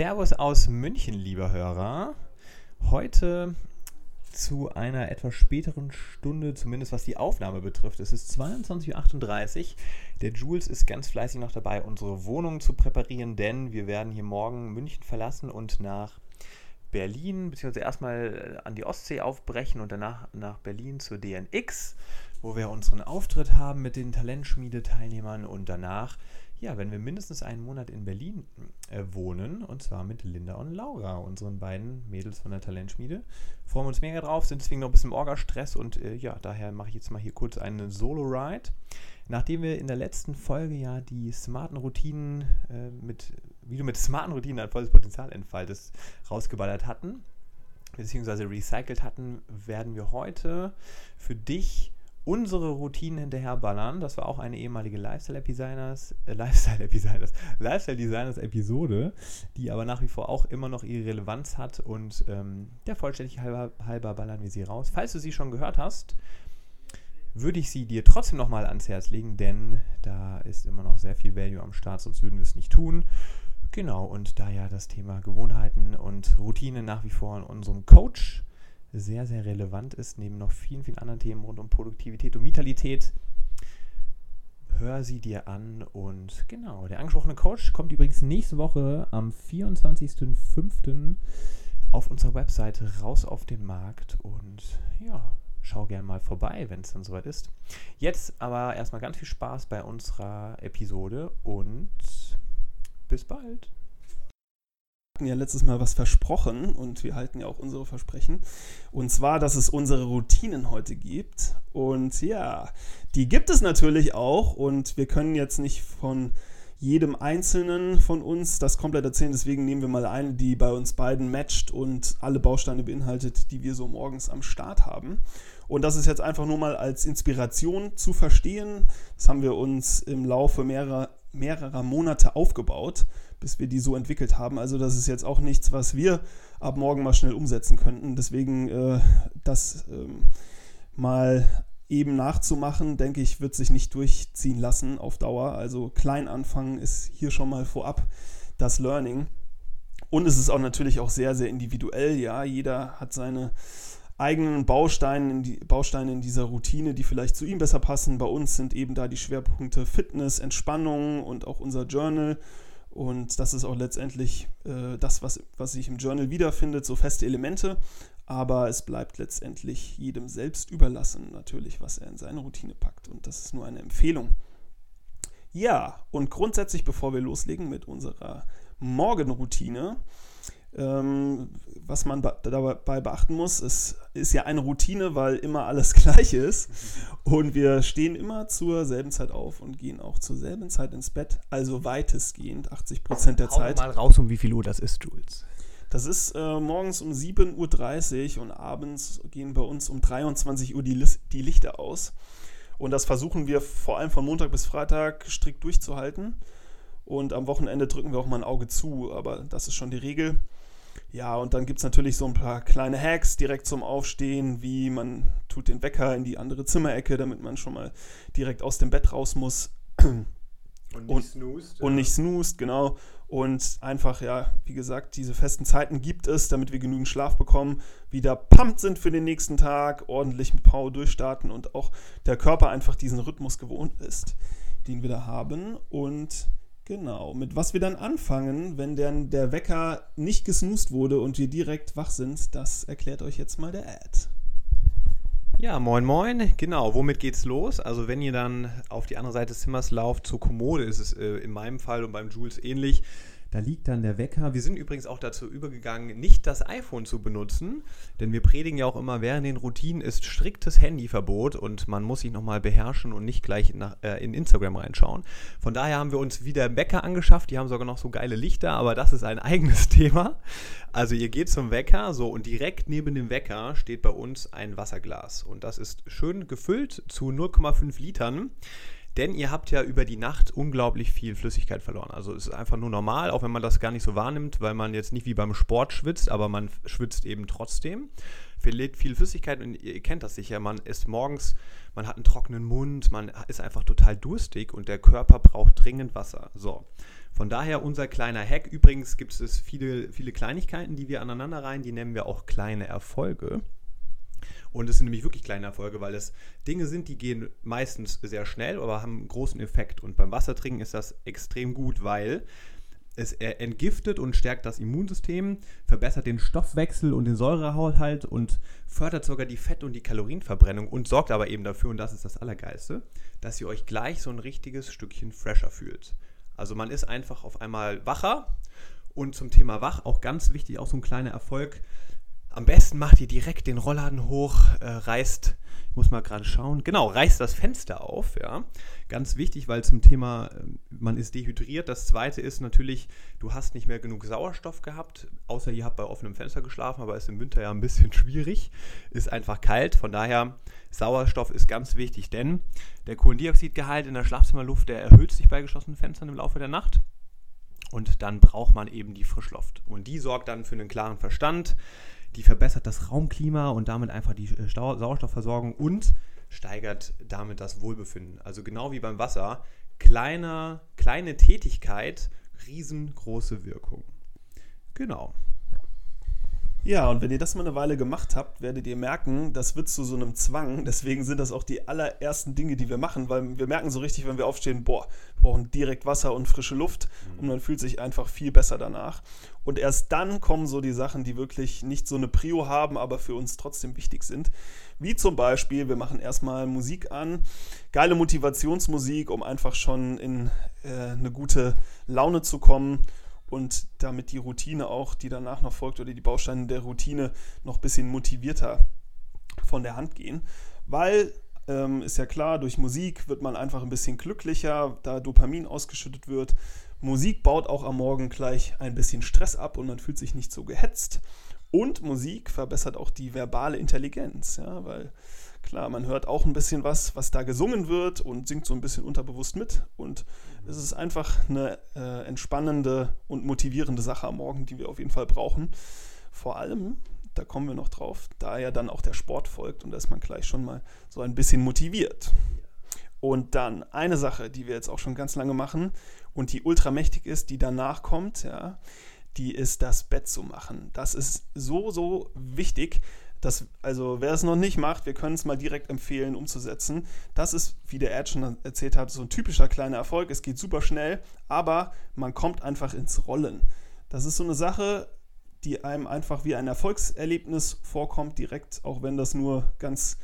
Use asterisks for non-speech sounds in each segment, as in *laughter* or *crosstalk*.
Servus aus München, lieber Hörer. Heute zu einer etwas späteren Stunde, zumindest was die Aufnahme betrifft. Es ist 22.38 Uhr. Der Jules ist ganz fleißig noch dabei, unsere Wohnung zu präparieren, denn wir werden hier morgen München verlassen und nach Berlin, beziehungsweise erstmal äh, an die Ostsee aufbrechen und danach nach Berlin zur DNX, wo wir unseren Auftritt haben mit den Talentschmiede-Teilnehmern und danach ja, wenn wir mindestens einen Monat in Berlin äh, wohnen, und zwar mit Linda und Laura, unseren beiden Mädels von der Talentschmiede. Freuen wir uns mega drauf, sind deswegen noch ein bisschen Orga-Stress und äh, ja, daher mache ich jetzt mal hier kurz einen Solo-Ride. Nachdem wir in der letzten Folge ja die smarten Routinen äh, mit, wie du mit smarten Routinen ein volles Potenzial entfaltest, rausgeballert hatten, beziehungsweise recycelt hatten, werden wir heute für dich unsere Routinen hinterherballern. Das war auch eine ehemalige *laughs* Lifestyle-Designers, äh, Lifestyle-Designers, Lifestyle-Designers-Episode, die aber nach wie vor auch immer noch ihre Relevanz hat und ähm, der Vollständigkeit halber, halber ballern wir sie raus. Falls du sie schon gehört hast, würde ich sie dir trotzdem nochmal ans Herz legen, denn da ist immer noch sehr viel Value am Start, sonst würden wir es nicht tun. Genau, und da ja das Thema Gewohnheiten und Routine nach wie vor in unserem Coach sehr, sehr relevant ist, neben noch vielen, vielen anderen Themen rund um Produktivität und Vitalität. Hör sie dir an und genau, der angesprochene Coach kommt übrigens nächste Woche am 24.05. auf unserer Webseite raus auf den Markt und ja, schau gerne mal vorbei, wenn es dann soweit ist. Jetzt aber erstmal ganz viel Spaß bei unserer Episode und bis bald hatten ja letztes Mal was versprochen und wir halten ja auch unsere Versprechen. Und zwar, dass es unsere Routinen heute gibt. Und ja, die gibt es natürlich auch und wir können jetzt nicht von jedem Einzelnen von uns das komplett erzählen. Deswegen nehmen wir mal eine, die bei uns beiden matcht und alle Bausteine beinhaltet, die wir so morgens am Start haben. Und das ist jetzt einfach nur mal als Inspiration zu verstehen. Das haben wir uns im Laufe mehrerer, mehrerer Monate aufgebaut bis wir die so entwickelt haben. Also das ist jetzt auch nichts, was wir ab morgen mal schnell umsetzen könnten. Deswegen äh, das ähm, mal eben nachzumachen, denke ich, wird sich nicht durchziehen lassen auf Dauer. Also klein anfangen ist hier schon mal vorab das Learning. Und es ist auch natürlich auch sehr, sehr individuell. Ja, jeder hat seine eigenen Bausteine in, die, Bausteine in dieser Routine, die vielleicht zu ihm besser passen. Bei uns sind eben da die Schwerpunkte Fitness, Entspannung und auch unser Journal und das ist auch letztendlich äh, das, was, was sich im Journal wiederfindet, so feste Elemente. Aber es bleibt letztendlich jedem selbst überlassen, natürlich, was er in seine Routine packt. Und das ist nur eine Empfehlung. Ja, und grundsätzlich, bevor wir loslegen mit unserer Morgenroutine, was man dabei beachten muss, es ist ja eine Routine, weil immer alles *laughs* gleich ist. Und wir stehen immer zur selben Zeit auf und gehen auch zur selben Zeit ins Bett. Also weitestgehend 80 Prozent der Hau Zeit. mal raus, um wie viel Uhr das ist, Jules. Das ist äh, morgens um 7.30 Uhr und abends gehen bei uns um 23 Uhr die, die Lichter aus. Und das versuchen wir vor allem von Montag bis Freitag strikt durchzuhalten. Und am Wochenende drücken wir auch mal ein Auge zu, aber das ist schon die Regel. Ja, und dann gibt es natürlich so ein paar kleine Hacks direkt zum Aufstehen, wie man tut den Wecker in die andere Zimmerecke, damit man schon mal direkt aus dem Bett raus muss. Und nicht snoost. Und nicht snoost, genau. Und einfach, ja, wie gesagt, diese festen Zeiten gibt es, damit wir genügend Schlaf bekommen, wieder pumped sind für den nächsten Tag, ordentlich mit Power durchstarten und auch der Körper einfach diesen Rhythmus gewohnt ist, den wir da haben. Und Genau, mit was wir dann anfangen, wenn dann der Wecker nicht gesnoost wurde und wir direkt wach sind, das erklärt euch jetzt mal der Ad. Ja, moin moin. Genau, womit geht's los? Also wenn ihr dann auf die andere Seite des Zimmers lauft zur Kommode, ist es äh, in meinem Fall und beim Jules ähnlich, Da liegt dann der Wecker. Wir sind übrigens auch dazu übergegangen, nicht das iPhone zu benutzen, denn wir predigen ja auch immer, während den Routinen ist striktes Handyverbot und man muss sich nochmal beherrschen und nicht gleich nach, äh, in Instagram reinschauen. Von daher haben wir uns wieder Wecker angeschafft. Die haben sogar noch so geile Lichter, aber das ist ein *laughs* eigenes Thema. Also ihr geht zum Wecker, so und direkt neben dem Wecker steht bei uns ein Wasserglas und das ist schön gefüllt zu 0,5 Litern. Denn ihr habt ja über die Nacht unglaublich viel Flüssigkeit verloren. Also es ist einfach nur normal, auch wenn man das gar nicht so wahrnimmt, weil man jetzt nicht wie beim Sport schwitzt, aber man schwitzt eben trotzdem. Verliert viel Flüssigkeit und ihr kennt das sicher. Man ist morgens, man hat einen trockenen Mund, man ist einfach total durstig und der Körper braucht dringend Wasser. So. Von daher unser kleiner Hack. Übrigens gibt es viele, viele Kleinigkeiten, die wir aneinander rein, die nennen wir auch kleine Erfolge. Und es sind nämlich wirklich kleine Erfolge, weil es Dinge sind, die gehen meistens sehr schnell, aber haben einen großen Effekt. Und beim Wassertrinken ist das extrem gut, weil es entgiftet und stärkt das Immunsystem, verbessert den Stoffwechsel und den Säurehaushalt und fördert sogar die Fett- und die Kalorienverbrennung und sorgt aber eben dafür, und das ist das Allergeilste, dass ihr euch gleich so ein richtiges Stückchen fresher fühlt. Also man ist einfach auf einmal wacher und zum Thema wach auch ganz wichtig, auch so ein kleiner Erfolg. Am besten macht ihr direkt den Rollladen hoch, äh, reißt, ich muss mal gerade schauen, genau, reißt das Fenster auf, ja. Ganz wichtig, weil zum Thema, äh, man ist dehydriert. Das zweite ist natürlich, du hast nicht mehr genug Sauerstoff gehabt, außer ihr habt bei offenem Fenster geschlafen, aber ist im Winter ja ein bisschen *laughs* schwierig, ist einfach kalt. Von daher, Sauerstoff ist ganz wichtig, denn der Kohlendioxidgehalt in der Schlafzimmerluft, der erhöht sich bei geschlossenen Fenstern im Laufe der Nacht. Und dann braucht man eben die Frischluft. Und die sorgt dann für einen klaren Verstand die verbessert das Raumklima und damit einfach die äh, Sauerstoffversorgung und steigert damit das Wohlbefinden. Also genau wie beim Wasser, kleiner, kleine Tätigkeit, riesengroße Wirkung. Genau. Ja, und wenn ihr das mal eine Weile gemacht habt, werdet ihr merken, das wird zu so einem Zwang. *laughs* Deswegen sind das auch die allerersten Dinge, die wir machen, weil wir merken so richtig, wenn wir aufstehen, boah, wir brauchen direkt Wasser und frische Luft und man fühlt sich einfach viel besser danach. Und erst dann kommen so die Sachen, die wirklich nicht so eine Prio haben, aber für uns trotzdem wichtig sind. Wie zum Beispiel, wir machen erstmal Musik an, geile Motivationsmusik, um einfach schon in äh, eine gute Laune zu kommen und damit die Routine auch, die danach noch folgt oder die Bausteine der Routine noch ein bisschen motivierter von der Hand gehen. Weil ähm, ist ja klar, durch Musik wird man einfach ein bisschen glücklicher, da Dopamin ausgeschüttet wird. Musik baut auch am Morgen gleich ein bisschen Stress ab und man fühlt sich nicht so gehetzt. Und Musik verbessert auch die verbale Intelligenz, ja, weil klar, man hört auch ein bisschen was, was da gesungen wird und singt so ein bisschen unterbewusst mit. Und es ist einfach eine äh, entspannende und motivierende Sache am Morgen, die wir auf jeden Fall brauchen. Vor allem, da kommen wir noch drauf, da ja dann auch der Sport folgt und da ist man gleich schon mal so ein bisschen motiviert. Und dann eine Sache, die wir jetzt auch schon ganz lange machen und die ultramächtig ist, die danach kommt, ja, die ist das Bett zu machen. Das ist so, so wichtig. Dass, also wer es noch nicht macht, wir können es mal direkt empfehlen, umzusetzen. Das ist, wie der Ed schon erzählt hat, so ein typischer kleiner Erfolg. Es geht super schnell, aber man kommt einfach ins Rollen. Das ist so eine Sache, die einem einfach wie ein Erfolgserlebnis vorkommt, direkt, auch wenn das nur ganz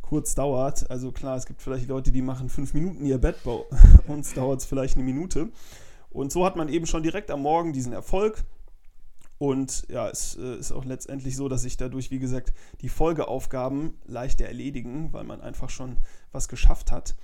kurz dauert. Also klar, es gibt vielleicht Leute, die machen fünf Minuten ihr Bett, bei uns dauert es vielleicht eine Minute. Und so hat man eben schon direkt am Morgen diesen Erfolg. Und ja, es äh, ist auch letztendlich so, dass sich dadurch, wie gesagt, die Folgeaufgaben leichter erledigen, weil man einfach schon was geschafft hat.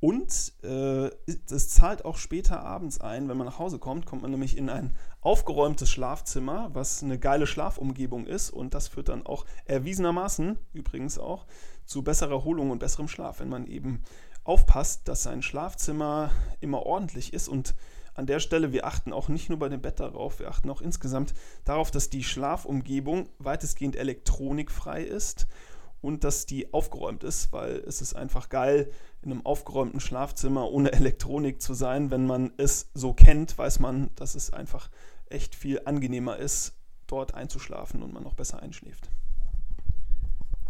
Und äh, das zahlt auch später abends ein, wenn man nach Hause kommt, kommt man nämlich in ein aufgeräumtes Schlafzimmer, was eine geile Schlafumgebung ist. Und das führt dann auch erwiesenermaßen, übrigens auch, zu besserer Erholung und besserem Schlaf, wenn man eben aufpasst, dass sein Schlafzimmer immer ordentlich ist und an der Stelle, wir achten auch nicht nur bei dem Bett darauf, wir achten auch insgesamt darauf, dass die Schlafumgebung weitestgehend elektronikfrei ist und dass die aufgeräumt ist, weil es ist einfach geil, in einem aufgeräumten Schlafzimmer ohne Elektronik zu sein. Wenn man es so kennt, weiß man, dass es einfach echt viel angenehmer ist, dort einzuschlafen und man noch besser einschläft.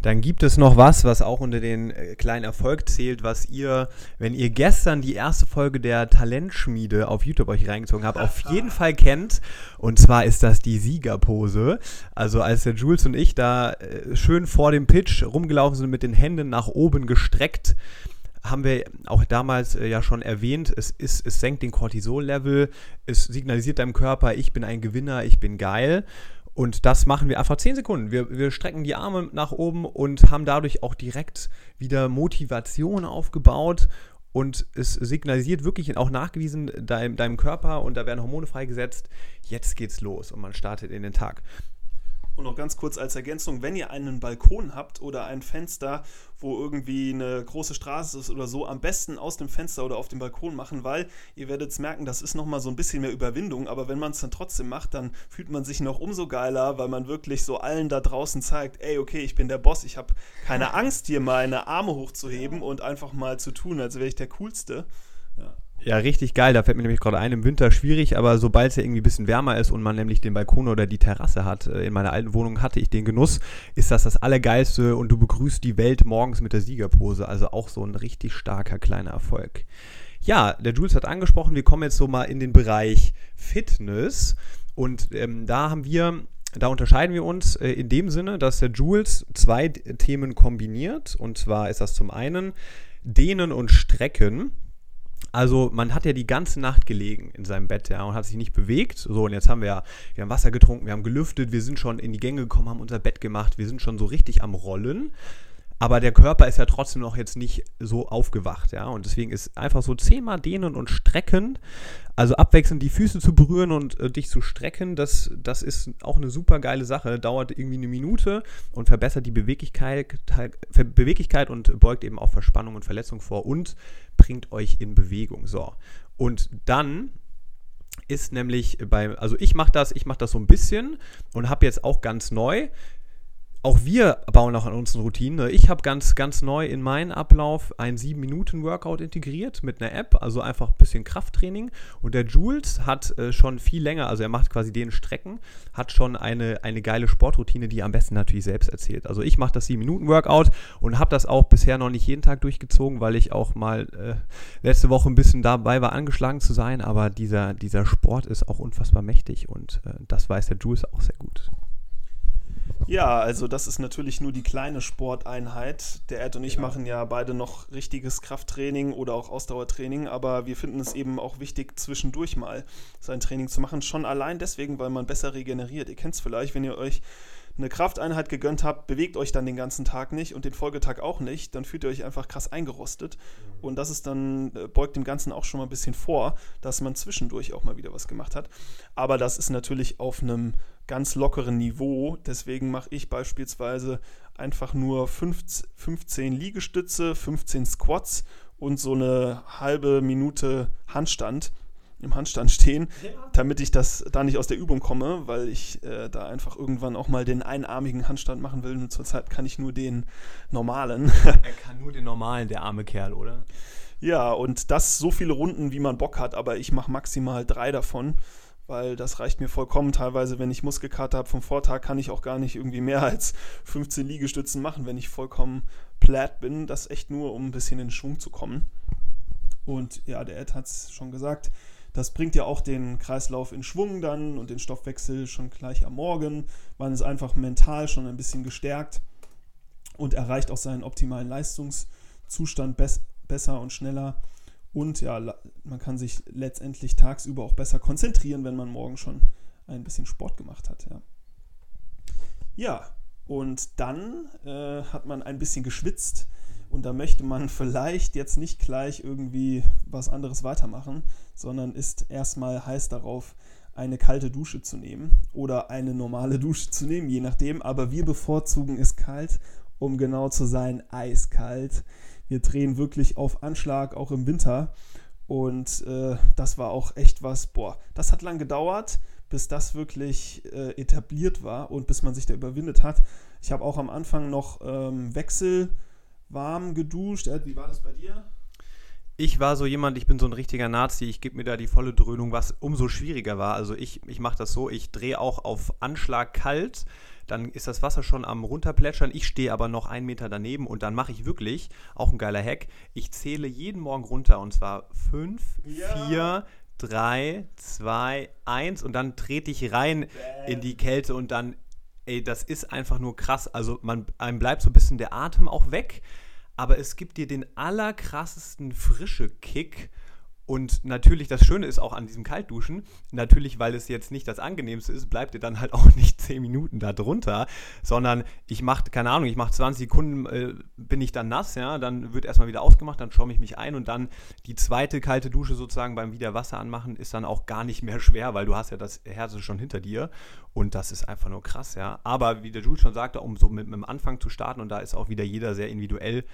Dann gibt es noch was, was auch unter den äh, kleinen Erfolg zählt, was ihr, wenn ihr gestern die erste Folge der Talentschmiede auf YouTube euch reingezogen habt, auf jeden *laughs* Fall kennt. Und zwar ist das die Siegerpose. Also als der Jules und ich da äh, schön vor dem Pitch rumgelaufen sind mit den Händen nach oben gestreckt, haben wir auch damals äh, ja schon erwähnt, es, ist, es senkt den Cortisol-Level, es signalisiert deinem Körper, ich bin ein Gewinner, ich bin geil. Und das machen wir einfach 10 Sekunden. Wir, wir strecken die Arme nach oben und haben dadurch auch direkt wieder Motivation aufgebaut. Und es signalisiert wirklich auch nachgewiesen deinem, deinem Körper und da werden Hormone freigesetzt. Jetzt geht's los und man startet in den Tag. Und noch ganz kurz als Ergänzung, wenn ihr einen Balkon habt oder ein Fenster, wo irgendwie eine große Straße ist oder so, am besten aus dem Fenster oder auf dem Balkon machen, weil ihr werdet es merken, das ist nochmal so ein bisschen mehr Überwindung, aber wenn man es dann trotzdem macht, dann fühlt man sich noch umso geiler, weil man wirklich so allen da draußen zeigt, ey, okay, ich bin der Boss, ich habe keine Angst, hier meine Arme hochzuheben und einfach mal zu tun, als wäre ich der Coolste. Ja. Ja, richtig geil. Da fällt mir nämlich gerade ein, im Winter schwierig, aber sobald es ja irgendwie ein bisschen wärmer ist und man nämlich den Balkon oder die Terrasse hat, äh, in meiner alten Wohnung hatte ich den Genuss, ist das das Allergeilste und du begrüßt die Welt morgens mit der Siegerpose. Also auch so ein richtig starker kleiner Erfolg. Ja, der Jules hat angesprochen, wir kommen jetzt so mal in den Bereich Fitness und ähm, da haben wir da unterscheiden wir uns äh, in dem Sinne, dass der Jules zwei Themen kombiniert. Und zwar ist das zum einen Dehnen und Strecken. Also man hat ja die ganze Nacht gelegen in seinem Bett ja, und hat sich nicht bewegt. So, und jetzt haben wir ja, wir haben Wasser getrunken, wir haben gelüftet, wir sind schon in die Gänge gekommen, haben unser Bett gemacht, wir sind schon so richtig am Rollen. Aber der Körper ist ja trotzdem noch jetzt nicht so aufgewacht, ja. Und deswegen ist einfach so zehnmal dehnen und strecken, also abwechselnd die Füße zu berühren und äh, dich zu strecken, das, das ist auch eine super geile Sache. Dauert irgendwie eine Minute und verbessert die Beweglichkeit, Beweglichkeit und beugt eben auch Verspannung und Verletzung vor und bringt euch in Bewegung. So. Und dann ist nämlich bei, also ich mache das, ich mache das so ein bisschen und habe jetzt auch ganz neu auch wir bauen auch an unseren Routinen. Ich habe ganz, ganz neu in meinen Ablauf ein 7-Minuten-Workout integriert mit einer App, also einfach ein bisschen Krafttraining. Und der Jules hat äh, schon viel länger, also er macht quasi den Strecken, hat schon eine, eine geile Sportroutine, die er am besten natürlich selbst erzählt. Also ich mache das 7-Minuten-Workout und habe das auch bisher noch nicht jeden Tag durchgezogen, weil ich auch mal äh, letzte Woche ein bisschen dabei war, angeschlagen zu sein. Aber dieser, dieser Sport ist auch unfassbar mächtig und äh, das weiß der Jules auch sehr gut. Ja, also das ist natürlich nur die kleine Sporteinheit. Der Ed und ich genau. machen ja beide noch richtiges Krafttraining oder auch Ausdauertraining, aber wir finden es eben auch wichtig, zwischendurch mal sein Training zu machen. Schon allein deswegen, weil man besser regeneriert. Ihr kennt es vielleicht, wenn ihr euch eine Krafteinheit gegönnt habt, bewegt euch dann den ganzen Tag nicht und den Folgetag auch nicht, dann fühlt ihr euch einfach krass eingerostet. Mhm. Und das ist dann, äh, beugt dem Ganzen auch schon mal ein bisschen vor, dass man zwischendurch auch mal wieder was gemacht hat. Aber das ist natürlich auf einem ganz lockeren Niveau. Deswegen mache ich beispielsweise einfach nur 15 Liegestütze, 15 Squats und so eine halbe Minute Handstand im Handstand stehen, damit ich das da nicht aus der Übung komme, weil ich äh, da einfach irgendwann auch mal den einarmigen Handstand machen will. Und zurzeit kann ich nur den normalen. Er kann nur den normalen, der arme Kerl, oder? Ja, und das so viele Runden, wie man Bock hat, aber ich mache maximal drei davon weil das reicht mir vollkommen. Teilweise, wenn ich Muskelkater habe vom Vortag, kann ich auch gar nicht irgendwie mehr als 15 Liegestützen machen, wenn ich vollkommen platt bin. Das echt nur, um ein bisschen in Schwung zu kommen. Und ja, der Ed hat es schon gesagt, das bringt ja auch den Kreislauf in Schwung dann und den Stoffwechsel schon gleich am Morgen. Man ist einfach mental schon ein bisschen gestärkt und erreicht auch seinen optimalen Leistungszustand besser und schneller. Und ja, man kann sich letztendlich tagsüber auch besser konzentrieren, wenn man morgen schon ein bisschen Sport gemacht hat. Ja, ja und dann äh, hat man ein bisschen geschwitzt und da möchte man vielleicht jetzt nicht gleich irgendwie was anderes weitermachen, sondern ist erstmal heiß darauf, eine kalte Dusche zu nehmen oder eine normale Dusche zu nehmen, je nachdem. Aber wir bevorzugen es kalt, um genau zu sein, eiskalt. Wir drehen wirklich auf Anschlag, auch im Winter. Und äh, das war auch echt was, boah, das hat lang gedauert, bis das wirklich äh, etabliert war und bis man sich da überwindet hat. Ich habe auch am Anfang noch ähm, wechselwarm geduscht. Wie war das bei dir? Ich war so jemand, ich bin so ein richtiger Nazi, ich gebe mir da die volle Dröhnung, was umso schwieriger war. Also ich, ich mache das so, ich drehe auch auf Anschlag kalt dann ist das Wasser schon am runterplätschern. Ich stehe aber noch einen Meter daneben und dann mache ich wirklich, auch ein geiler Hack, ich zähle jeden Morgen runter und zwar 5, 4, 3, 2, 1 und dann trete ich rein Bam. in die Kälte und dann, ey, das ist einfach nur krass. Also man, einem bleibt so ein bisschen der Atem auch weg. aber es gibt dir den allerkrassesten frische Kick und natürlich, das Schöne ist auch an diesem Kaltduschen, natürlich, weil es jetzt nicht das angenehmste ist, bleibt ihr dann halt *laughs* auch nicht 10 Minuten da drunter, sondern ich mache, keine Ahnung, ich mache 20 Sekunden, äh, bin ich dann nass, ja, dann wird erstmal wieder ausgemacht, dann schaue ich mich ein und dann die zweite kalte Dusche sozusagen beim Wiederwasser anmachen ist dann auch gar nicht mehr schwer, weil du hast ja das Herz schon hinter dir und das ist einfach nur krass, ja. Aber wie der Jules schon sagte, um so mit, mit dem Anfang zu starten und da ist auch wieder jeder sehr individuell,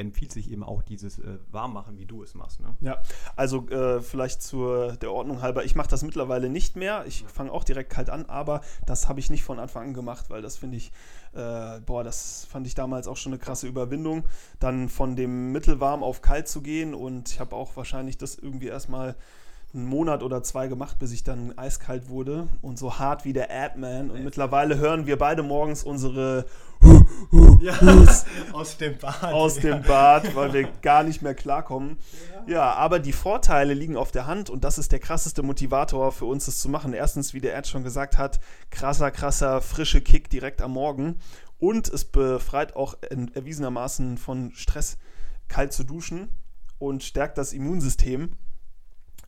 empfiehlt sich eben auch dieses äh, Warmmachen, wie du es machst. Ne? Ja, also äh, vielleicht zur der Ordnung halber, ich mache das mittlerweile nicht mehr. Ich fange auch direkt kalt an, aber das habe ich nicht von Anfang an gemacht, weil das finde ich, äh, boah, das fand ich damals auch schon eine krasse Überwindung, dann von dem mittelwarm auf kalt zu gehen und ich habe auch wahrscheinlich das irgendwie erstmal einen Monat oder zwei gemacht, bis ich dann eiskalt wurde und so hart wie der Adman. Und mittlerweile hören wir beide morgens unsere ja, *laughs* aus dem Bad. Aus ja. dem Bad, weil wir gar nicht mehr klarkommen. Ja. ja, aber die Vorteile liegen auf der Hand und das ist der krasseste Motivator für uns, das zu machen. Erstens, wie der Erd schon gesagt hat, krasser, krasser, frische Kick direkt am Morgen. Und es befreit auch erwiesenermaßen von Stress, kalt zu duschen und stärkt das Immunsystem.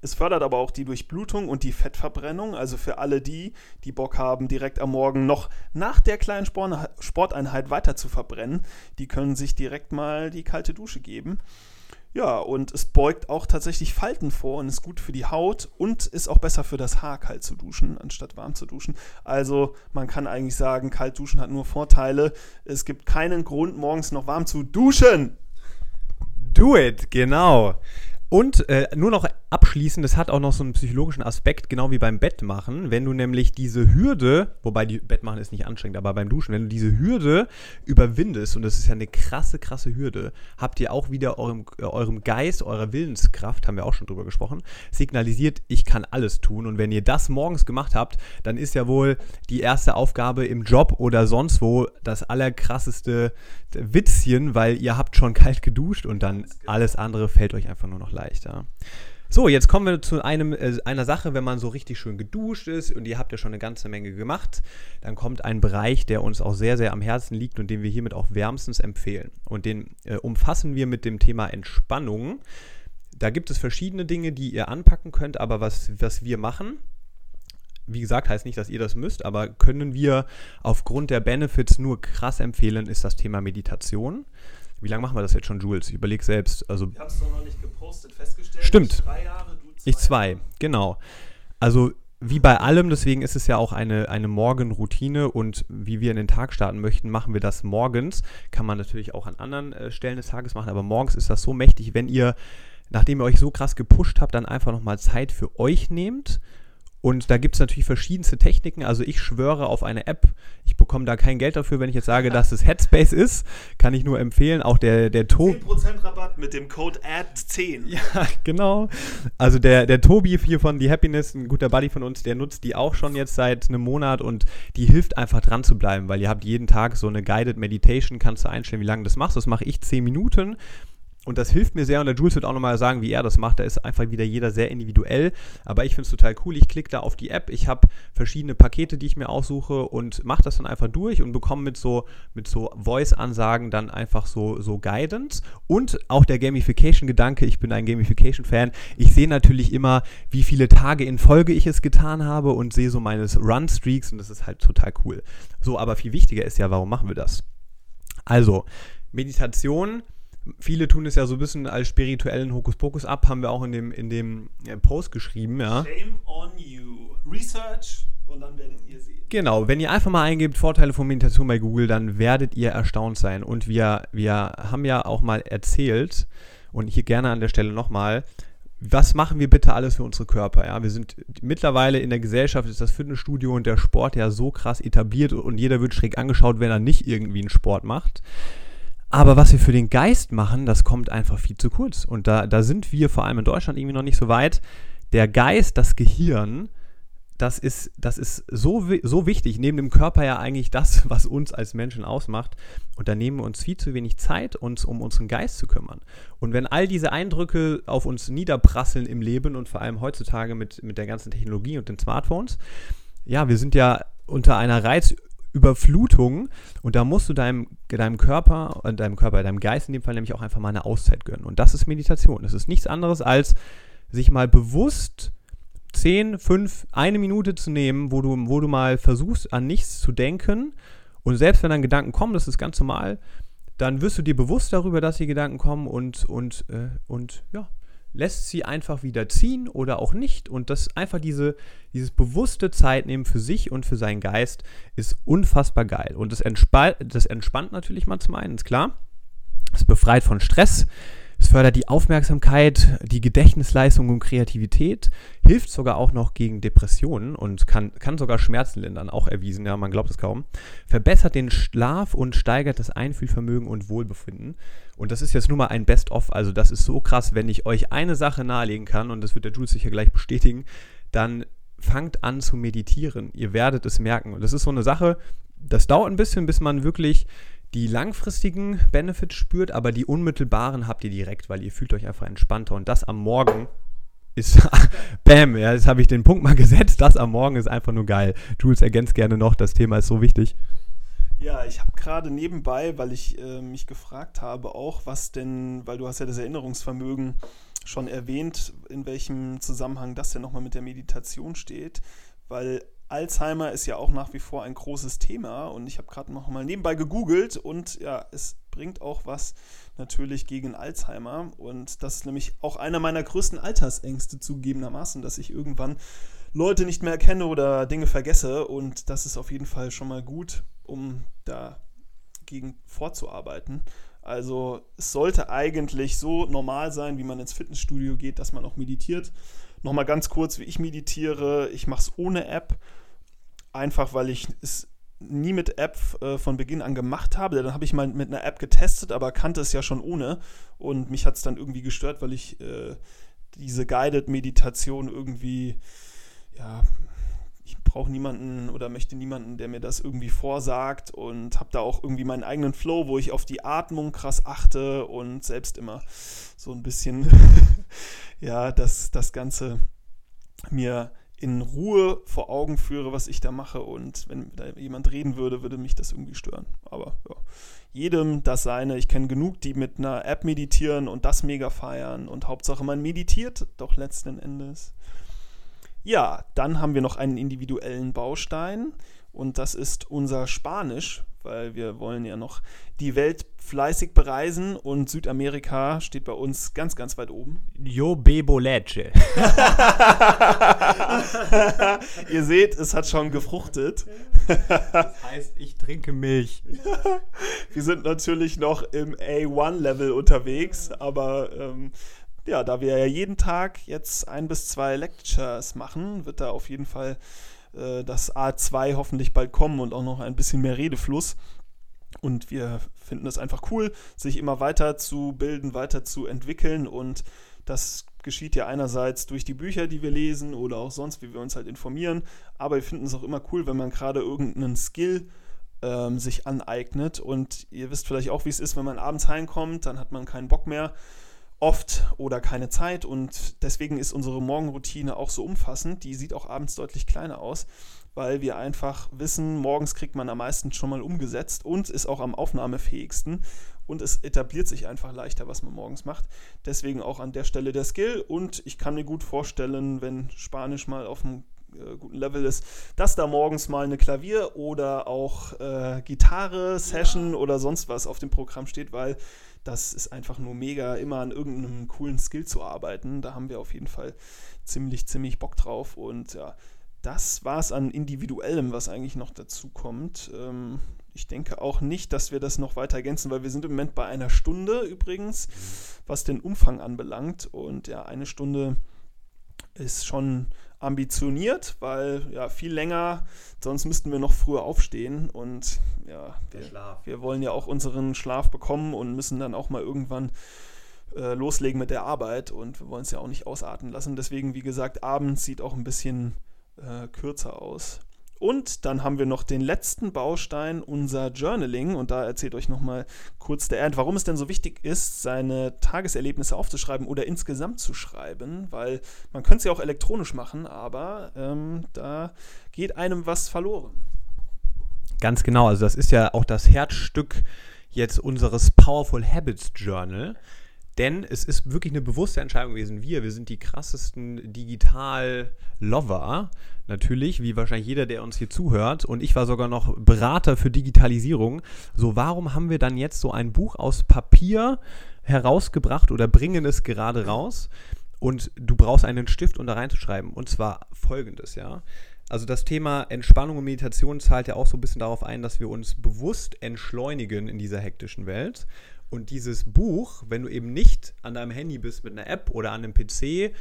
Es fördert aber auch die Durchblutung und die Fettverbrennung. Also für alle die, die Bock haben, direkt am Morgen noch nach der kleinen Sporteinheit weiter zu verbrennen, die können sich direkt mal die kalte Dusche geben. Ja, und es beugt auch tatsächlich Falten vor und ist gut für die Haut und ist auch besser für das Haar, kalt zu duschen, anstatt warm zu duschen. Also man kann eigentlich sagen, kalt duschen hat nur Vorteile. Es gibt keinen Grund, morgens noch warm zu duschen. Do it, genau. Und äh, nur noch abschließend, das hat auch noch so einen psychologischen Aspekt, genau wie beim Bettmachen. Wenn du nämlich diese Hürde, wobei die Bettmachen ist nicht anstrengend, aber beim Duschen, wenn du diese Hürde überwindest, und das ist ja eine krasse, krasse Hürde, habt ihr auch wieder eurem, äh, eurem Geist, eurer Willenskraft, haben wir auch schon drüber gesprochen, signalisiert, ich kann alles tun. Und wenn ihr das morgens gemacht habt, dann ist ja wohl die erste Aufgabe im Job oder sonst wo das allerkrasseste Witzchen, weil ihr habt schon kalt geduscht und dann alles andere fällt euch einfach nur noch leichter. So, jetzt kommen wir zu einem, äh, einer Sache, wenn man so richtig schön geduscht ist und ihr habt ja schon eine ganze Menge gemacht, dann kommt ein Bereich, der uns auch sehr, sehr am Herzen liegt und den wir hiermit auch wärmstens empfehlen. Und den äh, umfassen wir mit dem Thema Entspannung. Da gibt es verschiedene Dinge, die ihr anpacken könnt, aber was, was wir machen, wie gesagt, heißt nicht, dass ihr das müsst, aber können wir aufgrund der Benefits nur krass empfehlen, ist das Thema Meditation. Wie lange machen wir das jetzt schon, Jules? Ich überlege selbst. Also, ich habe es doch noch nicht gepostet, festgestellt. Stimmt. Ich drei Jahre, du zwei. Ich zwei, genau. Also wie bei allem, deswegen ist es ja auch eine, eine Morgenroutine und wie wir in den Tag starten möchten, machen wir das morgens. Kann man natürlich auch an anderen äh, Stellen des Tages machen, aber morgens ist das so mächtig, wenn ihr, nachdem ihr euch so krass gepusht habt, dann einfach nochmal Zeit für euch nehmt und da gibt es natürlich verschiedenste Techniken. Also ich schwöre auf eine App. Ich bekomme da kein Geld dafür, wenn ich jetzt sage, dass es Headspace ist. Kann ich nur empfehlen. Auch der, der Tobi. 10% Rabatt mit dem Code AD10. Ja, genau. Also der, der Tobi hier von The Happiness, ein guter Buddy von uns, der nutzt die auch schon jetzt seit einem Monat und die hilft einfach dran zu bleiben, weil ihr habt jeden Tag so eine Guided Meditation, kannst du einstellen, wie lange das machst. Das mache ich 10 Minuten. Und das hilft mir sehr und der Jules wird auch nochmal sagen, wie er das macht. Da ist einfach wieder jeder sehr individuell. Aber ich finde es total cool. Ich klicke da auf die App. Ich habe verschiedene Pakete, die ich mir aussuche und mache das dann einfach durch und bekomme mit so, mit so Voice-Ansagen dann einfach so, so Guidance. Und auch der Gamification-Gedanke. Ich bin ein Gamification-Fan. Ich sehe natürlich immer, wie viele Tage in Folge ich es getan habe und sehe so meine Run-Streaks und das ist halt total cool. So, aber viel wichtiger ist ja, warum machen wir das? Also, Meditation Viele tun es ja so ein bisschen als spirituellen Hokuspokus ab, haben wir auch in dem, in dem äh, Post geschrieben. Ja. Shame on you. Research und dann werdet ihr sehen. Genau, wenn ihr einfach mal eingebt Vorteile von Meditation bei Google, dann werdet ihr erstaunt sein. Und wir, wir haben ja auch mal erzählt, und hier gerne an der Stelle nochmal, was machen wir bitte alles für unsere Körper? Ja, wir sind mittlerweile in der Gesellschaft, ist das Fitnessstudio und der Sport ja so krass etabliert und jeder wird schräg angeschaut, wenn er nicht irgendwie einen Sport macht. Aber was wir für den Geist machen, das kommt einfach viel zu kurz. Und da, da sind wir vor allem in Deutschland irgendwie noch nicht so weit. Der Geist, das Gehirn, das ist, das ist so, so wichtig, neben dem Körper ja eigentlich das, was uns als Menschen ausmacht. Und da nehmen wir uns viel zu wenig Zeit, uns um unseren Geist zu kümmern. Und wenn all diese Eindrücke auf uns niederprasseln im Leben und vor allem heutzutage mit, mit der ganzen Technologie und den Smartphones, ja, wir sind ja unter einer Reiz Überflutung und da musst du deinem, deinem Körper, äh, deinem Körper, deinem Geist in dem Fall nämlich auch einfach mal eine Auszeit gönnen. Und das ist Meditation. Es ist nichts anderes als sich mal bewusst 10, 5, eine Minute zu nehmen, wo du, wo du mal versuchst, an nichts zu denken. Und selbst wenn dann Gedanken kommen, das ist ganz normal, dann wirst du dir bewusst darüber, dass die Gedanken kommen und, und, äh, und ja, lässt sie einfach wieder ziehen oder auch nicht. Und das einfach diese, dieses bewusste Zeit nehmen für sich und für seinen Geist ist unfassbar geil. Und das, entspa das entspannt natürlich mal zum einen, ist klar. Es befreit von Stress. Es fördert die Aufmerksamkeit, die Gedächtnisleistung und Kreativität, hilft sogar auch noch gegen Depressionen und kann, kann sogar Schmerzen lindern, auch erwiesen, ja, man glaubt es kaum. Verbessert den Schlaf und steigert das Einfühlvermögen und Wohlbefinden. Und das ist jetzt nur mal ein Best-of, also das ist so krass, wenn ich euch eine Sache nahelegen kann, und das wird der Jules sicher gleich bestätigen, dann fangt an zu meditieren. Ihr werdet es merken. Und das ist so eine Sache, das dauert ein bisschen, bis man wirklich die langfristigen Benefits spürt, aber die unmittelbaren habt ihr direkt, weil ihr fühlt euch einfach entspannter und das am Morgen ist, *laughs* bam, ja, jetzt habe ich den Punkt mal gesetzt, das am Morgen ist einfach nur geil. Jules ergänzt gerne noch, das Thema ist so wichtig. Ja, ich habe gerade nebenbei, weil ich äh, mich gefragt habe, auch was denn, weil du hast ja das Erinnerungsvermögen schon erwähnt, in welchem Zusammenhang das denn nochmal mit der Meditation steht, weil Alzheimer ist ja auch nach wie vor ein großes Thema und ich habe gerade noch mal nebenbei gegoogelt und ja, es bringt auch was natürlich gegen Alzheimer und das ist nämlich auch einer meiner größten Altersängste zugegebenermaßen, dass ich irgendwann Leute nicht mehr erkenne oder Dinge vergesse und das ist auf jeden Fall schon mal gut, um dagegen vorzuarbeiten. Also es sollte eigentlich so normal sein, wie man ins Fitnessstudio geht, dass man auch meditiert. Nochmal ganz kurz, wie ich meditiere. Ich mache es ohne App einfach weil ich es nie mit App äh, von Beginn an gemacht habe. Dann habe ich mal mit einer App getestet, aber kannte es ja schon ohne. Und mich hat es dann irgendwie gestört, weil ich äh, diese Guided Meditation irgendwie, ja, ich brauche niemanden oder möchte niemanden, der mir das irgendwie vorsagt und habe da auch irgendwie meinen eigenen Flow, wo ich auf die Atmung krass achte und selbst immer so ein bisschen, *laughs* ja, das, das Ganze mir in Ruhe vor Augen führe, was ich da mache. Und wenn da jemand reden würde, würde mich das irgendwie stören. Aber ja, jedem das seine. Ich kenne genug, die mit einer App meditieren und das mega feiern. Und Hauptsache, man meditiert doch letzten Endes. Ja, dann haben wir noch einen individuellen Baustein. Und das ist unser Spanisch, weil wir wollen ja noch die Welt fleißig bereisen und Südamerika steht bei uns ganz, ganz weit oben. Yo bebo leche. *laughs* Ihr seht, es hat schon gefruchtet. das heißt, ich trinke Milch. *laughs* wir sind natürlich noch im A1-Level unterwegs, aber ähm, ja, da wir ja jeden Tag jetzt ein bis zwei Lectures machen, wird da auf jeden Fall äh, das A2 hoffentlich bald kommen und auch noch ein bisschen mehr Redefluss. Und wir finden es einfach cool, sich immer weiter zu bilden, weiter zu entwickeln. Und das geschieht ja einerseits durch die Bücher, die wir lesen oder auch sonst, wie wir uns halt informieren. Aber wir finden es auch immer cool, wenn man gerade irgendeinen Skill ähm, sich aneignet. Und ihr wisst vielleicht auch, wie es ist, wenn man abends heimkommt, dann hat man keinen Bock mehr oft oder keine Zeit und deswegen ist unsere Morgenroutine auch so umfassend. Die sieht auch abends deutlich kleiner aus, weil wir einfach wissen, morgens kriegt man am meisten schon mal umgesetzt und ist auch am aufnahmefähigsten und es etabliert sich einfach leichter, was man morgens macht. Deswegen auch an der Stelle der Skill und ich kann mir gut vorstellen, wenn Spanisch mal auf einem äh, guten Level ist, dass da morgens mal eine Klavier oder auch äh, Gitarre-Session ja. oder sonst was auf dem Programm steht, weil das ist einfach nur mega, immer an irgendeinem coolen Skill zu arbeiten. Da haben wir auf jeden Fall ziemlich, ziemlich Bock drauf. Und ja, das war es an Individuellem, was eigentlich noch dazu kommt. Ähm, ich denke auch nicht, dass wir das noch weiter ergänzen, weil wir sind im Moment bei einer Stunde übrigens, mhm. was den Umfang anbelangt. Und ja, eine Stunde ist schon ambitioniert, weil ja viel länger, sonst müssten wir noch früher aufstehen und ja, wir, wir wollen ja auch unseren Schlaf bekommen und müssen dann auch mal irgendwann äh, loslegen mit der Arbeit und wir wollen es ja auch nicht ausarten lassen. Deswegen, wie gesagt, abends sieht auch ein bisschen äh, kürzer aus. Und dann haben wir noch den letzten Baustein, unser Journaling. Und da erzählt euch nochmal kurz der Erd, warum es denn so wichtig ist, seine Tageserlebnisse aufzuschreiben oder insgesamt zu schreiben. Weil man könnte es ja auch elektronisch machen, aber ähm, da geht einem was verloren. Ganz genau. Also das ist ja auch das Herzstück jetzt unseres Powerful Habits Journal. Denn es ist wirklich eine bewusste Entscheidung gewesen. Wir, wir sind die krassesten Digital-Lover. Natürlich, wie wahrscheinlich jeder, der uns hier zuhört. Und ich war sogar noch Berater für Digitalisierung. So, warum haben wir dann jetzt so ein Buch aus Papier herausgebracht oder bringen es gerade raus? Und du brauchst einen Stift, um da reinzuschreiben. Und zwar folgendes, ja. Also das Thema Entspannung und Meditation zahlt ja auch so ein bisschen darauf ein, dass wir uns bewusst entschleunigen in dieser hektischen Welt. Und dieses Buch, wenn du eben nicht an deinem Handy bist mit einer App oder an einem PC,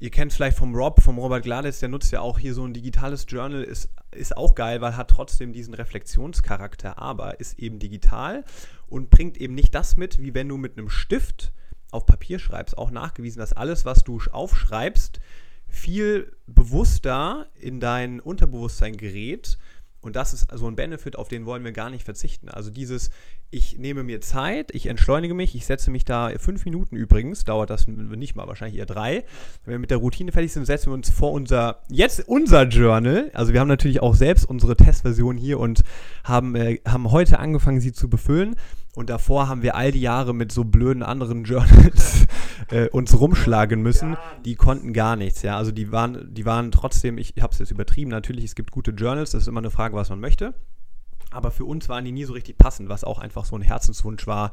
ihr kennt es vielleicht vom Rob, vom Robert Gladitz, der nutzt ja auch hier so ein digitales Journal, ist, ist auch geil, weil hat trotzdem diesen Reflexionscharakter, aber ist eben digital und bringt eben nicht das mit, wie wenn du mit einem Stift auf Papier schreibst. Auch nachgewiesen, dass alles, was du aufschreibst, viel bewusster in dein Unterbewusstsein gerät und das ist so ein Benefit, auf den wollen wir gar nicht verzichten. Also dieses, ich nehme mir Zeit, ich entschleunige mich, ich setze mich da, fünf Minuten übrigens, dauert das nicht mal, wahrscheinlich eher drei. Wenn wir mit der Routine fertig sind, setzen wir uns vor unser, jetzt unser Journal. Also wir haben natürlich auch selbst unsere Testversion hier und haben, äh, haben heute angefangen, sie zu befüllen. Und davor haben wir all die Jahre mit so blöden anderen Journals *laughs* äh, uns rumschlagen müssen. Die konnten gar nichts, ja. Also die waren, die waren trotzdem, ich habe es jetzt übertrieben, natürlich, es gibt gute Journals, das ist immer eine Frage, was man möchte. Aber für uns waren die nie so richtig passend, was auch einfach so ein Herzenswunsch war,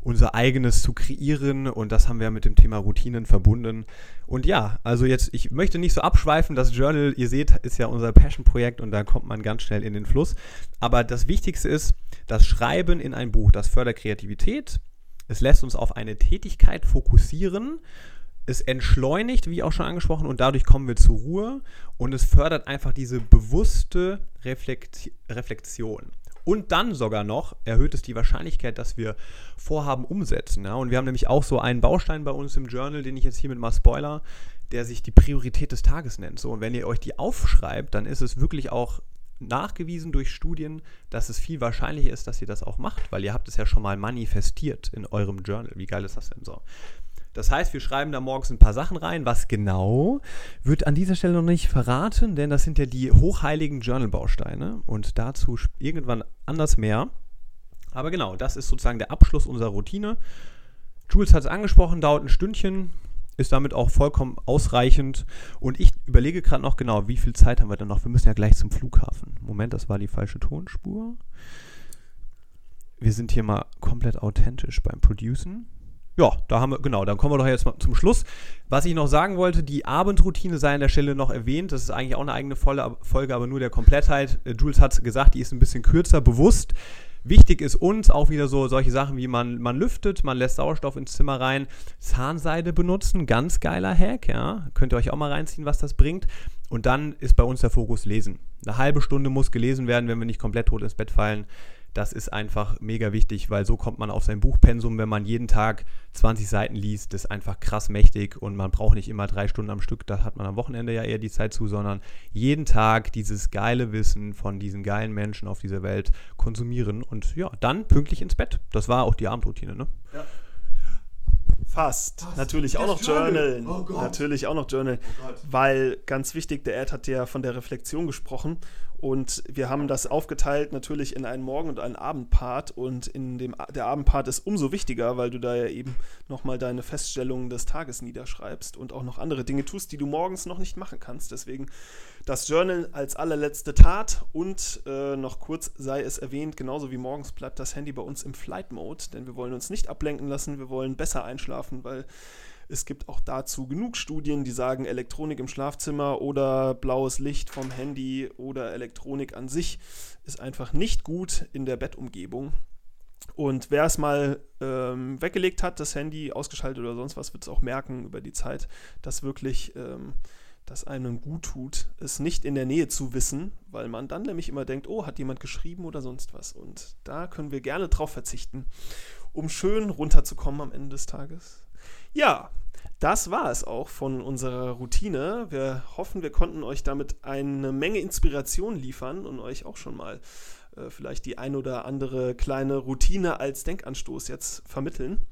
unser eigenes zu kreieren und das haben wir mit dem Thema Routinen verbunden. Und ja, also jetzt, ich möchte nicht so abschweifen, das Journal, ihr seht, ist ja unser Passion-Projekt und da kommt man ganz schnell in den Fluss. Aber das Wichtigste ist, das Schreiben in ein Buch, das fördert Kreativität, es lässt uns auf eine Tätigkeit fokussieren es entschleunigt, wie auch schon angesprochen, und dadurch kommen wir zur Ruhe und es fördert einfach diese bewusste Reflekt Reflexion. Und dann sogar noch erhöht es die Wahrscheinlichkeit, dass wir Vorhaben umsetzen. Ja? Und wir haben nämlich auch so einen Baustein bei uns im Journal, den ich jetzt hiermit mal spoiler, der sich die Priorität des Tages nennt. So, und wenn ihr euch die aufschreibt, dann ist es wirklich auch nachgewiesen durch Studien, dass es viel wahrscheinlicher ist, dass ihr das auch macht, weil ihr habt es ja schon mal manifestiert in eurem Journal. Wie geil ist das denn so? Das heißt, wir schreiben da morgens ein paar Sachen rein. Was genau, wird an dieser Stelle noch nicht verraten, denn das sind ja die hochheiligen Journal-Bausteine und dazu irgendwann anders mehr. Aber genau, das ist sozusagen der Abschluss unserer Routine. Jules hat es angesprochen, dauert ein Stündchen, ist damit auch vollkommen ausreichend. Und ich überlege gerade noch genau, wie viel Zeit haben wir denn noch? Wir müssen ja gleich zum Flughafen. Moment, das war die falsche Tonspur. Wir sind hier mal komplett authentisch beim Producen ja, da haben wir, genau, dann kommen wir doch jetzt mal zum Schluss. Was ich noch sagen wollte, die Abendroutine sei an der Stelle noch erwähnt. Das ist eigentlich auch eine eigene Folge, aber nur der Komplettheit. Äh, Jules hat gesagt, die ist ein bisschen kürzer, bewusst. Wichtig ist uns auch wieder so solche Sachen wie man, man lüftet, man lässt Sauerstoff ins Zimmer rein, Zahnseide benutzen, ganz geiler Hack, ja. Könnt ihr euch auch mal reinziehen, was das bringt. Und dann ist bei uns der Fokus Lesen. Eine halbe Stunde muss gelesen werden, wenn wir nicht komplett tot ins Bett fallen. Das ist einfach mega wichtig, weil so kommt man auf sein Buchpensum, wenn man jeden Tag 20 Seiten liest. Das ist einfach krass mächtig und man braucht nicht immer drei Stunden am Stück, da hat man am Wochenende ja eher die Zeit zu, sondern jeden Tag dieses geile Wissen von diesen geilen Menschen auf dieser Welt konsumieren und ja, dann pünktlich ins Bett. Das war auch die Abendroutine, ne? Ja. Fast. Fast. Natürlich das auch noch Journal. Oh Natürlich auch noch Journal. Oh weil ganz wichtig, der Ed hat ja von der Reflexion gesprochen und wir haben das aufgeteilt natürlich in einen Morgen- und einen Abendpart. Und in dem, der Abendpart ist umso wichtiger, weil du da ja eben nochmal deine Feststellungen des Tages niederschreibst und auch noch andere Dinge tust, die du morgens noch nicht machen kannst. Deswegen das Journal als allerletzte Tat. Und äh, noch kurz sei es erwähnt, genauso wie morgens bleibt das Handy bei uns im Flight Mode, denn wir wollen uns nicht ablenken lassen. Wir wollen besser einschlafen, weil es gibt auch dazu genug Studien, die sagen, Elektronik im Schlafzimmer oder blaues Licht vom Handy oder Elektronik an sich ist einfach nicht gut in der Bettumgebung. Und wer es mal ähm, weggelegt hat, das Handy ausgeschaltet oder sonst was, wird es auch merken über die Zeit, dass wirklich ähm, das einem gut tut, es nicht in der Nähe zu wissen, weil man dann nämlich immer denkt, oh, hat jemand geschrieben oder sonst was. Und da können wir gerne drauf verzichten, um schön runterzukommen am Ende des Tages. Ja, das war es auch von unserer Routine. Wir hoffen, wir konnten euch damit eine Menge Inspiration liefern und euch auch schon mal äh, vielleicht die ein oder andere kleine Routine als Denkanstoß jetzt vermitteln.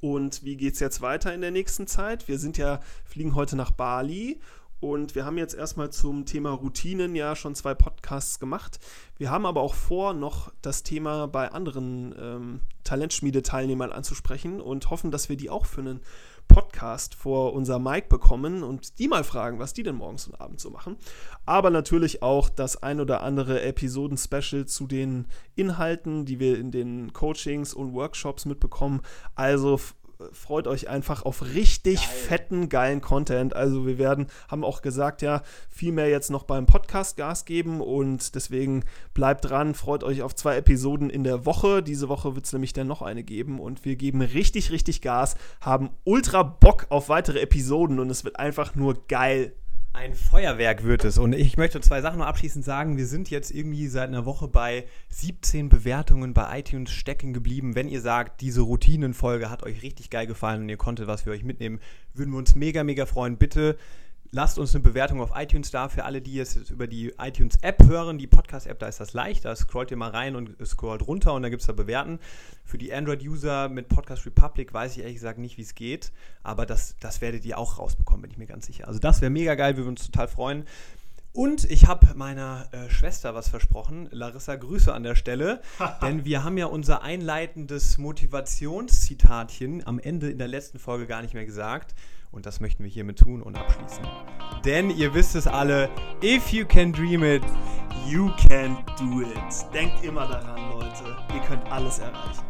Und wie geht es jetzt weiter in der nächsten Zeit? Wir sind ja, fliegen heute nach Bali Und wir haben jetzt erstmal zum Thema Routinen ja schon zwei Podcasts gemacht. Wir haben aber auch vor, noch das Thema bei anderen ähm, Talentschmiede-Teilnehmern anzusprechen und hoffen, dass wir die auch für einen Podcast vor unser Mic bekommen und die mal fragen, was die denn morgens und abends so machen. Aber natürlich auch das ein oder andere Episoden-Special zu den Inhalten, die wir in den Coachings und Workshops mitbekommen. Also freut euch einfach auf richtig Geil. fetten, geilen Content. Also wir werden, haben auch gesagt, ja, viel mehr jetzt noch beim Podcast Gas geben und deswegen bleibt dran, freut euch auf zwei Episoden in der Woche. Diese Woche wird es nämlich dann noch eine geben und wir geben richtig, richtig Gas, haben ultra Bock auf weitere Episoden und es wird einfach nur geil. Ein Feuerwerk wird es. Und ich möchte zwei Sachen noch abschließend sagen. Wir sind jetzt irgendwie seit einer Woche bei 17 Bewertungen bei iTunes stecken geblieben. Wenn ihr sagt, diese Routinenfolge hat euch richtig geil gefallen und ihr konntet was für euch mitnehmen, würden wir uns mega, mega freuen. Bitte lasst uns eine Bewertung auf iTunes da. Für alle, die jetzt über die iTunes-App hören, die Podcast-App, da ist das leicht. Da scrollt ihr mal rein und scrollt runter und da gibt es da Bewerten. Für die Android-User mit Podcast Republic weiß ich ehrlich gesagt nicht, wie es geht. Aber das, das werdet ihr auch rausbekommen, bin ich mir ganz sicher. Also das wäre mega geil, wir würden uns total freuen. Und ich habe meiner äh, Schwester was versprochen. Larissa, Grüße an der Stelle. *laughs* denn wir haben ja unser einleitendes Motivationszitatchen am Ende in der letzten Folge gar nicht mehr gesagt. Und das möchten wir hiermit tun und abschließen. Denn ihr wisst es alle, if you can dream it, you can do it. Denkt immer daran, Leute. Ihr könnt alles erreichen.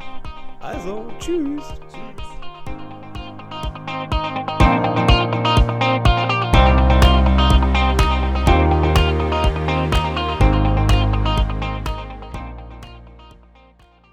Also, tschüss. Tschüss.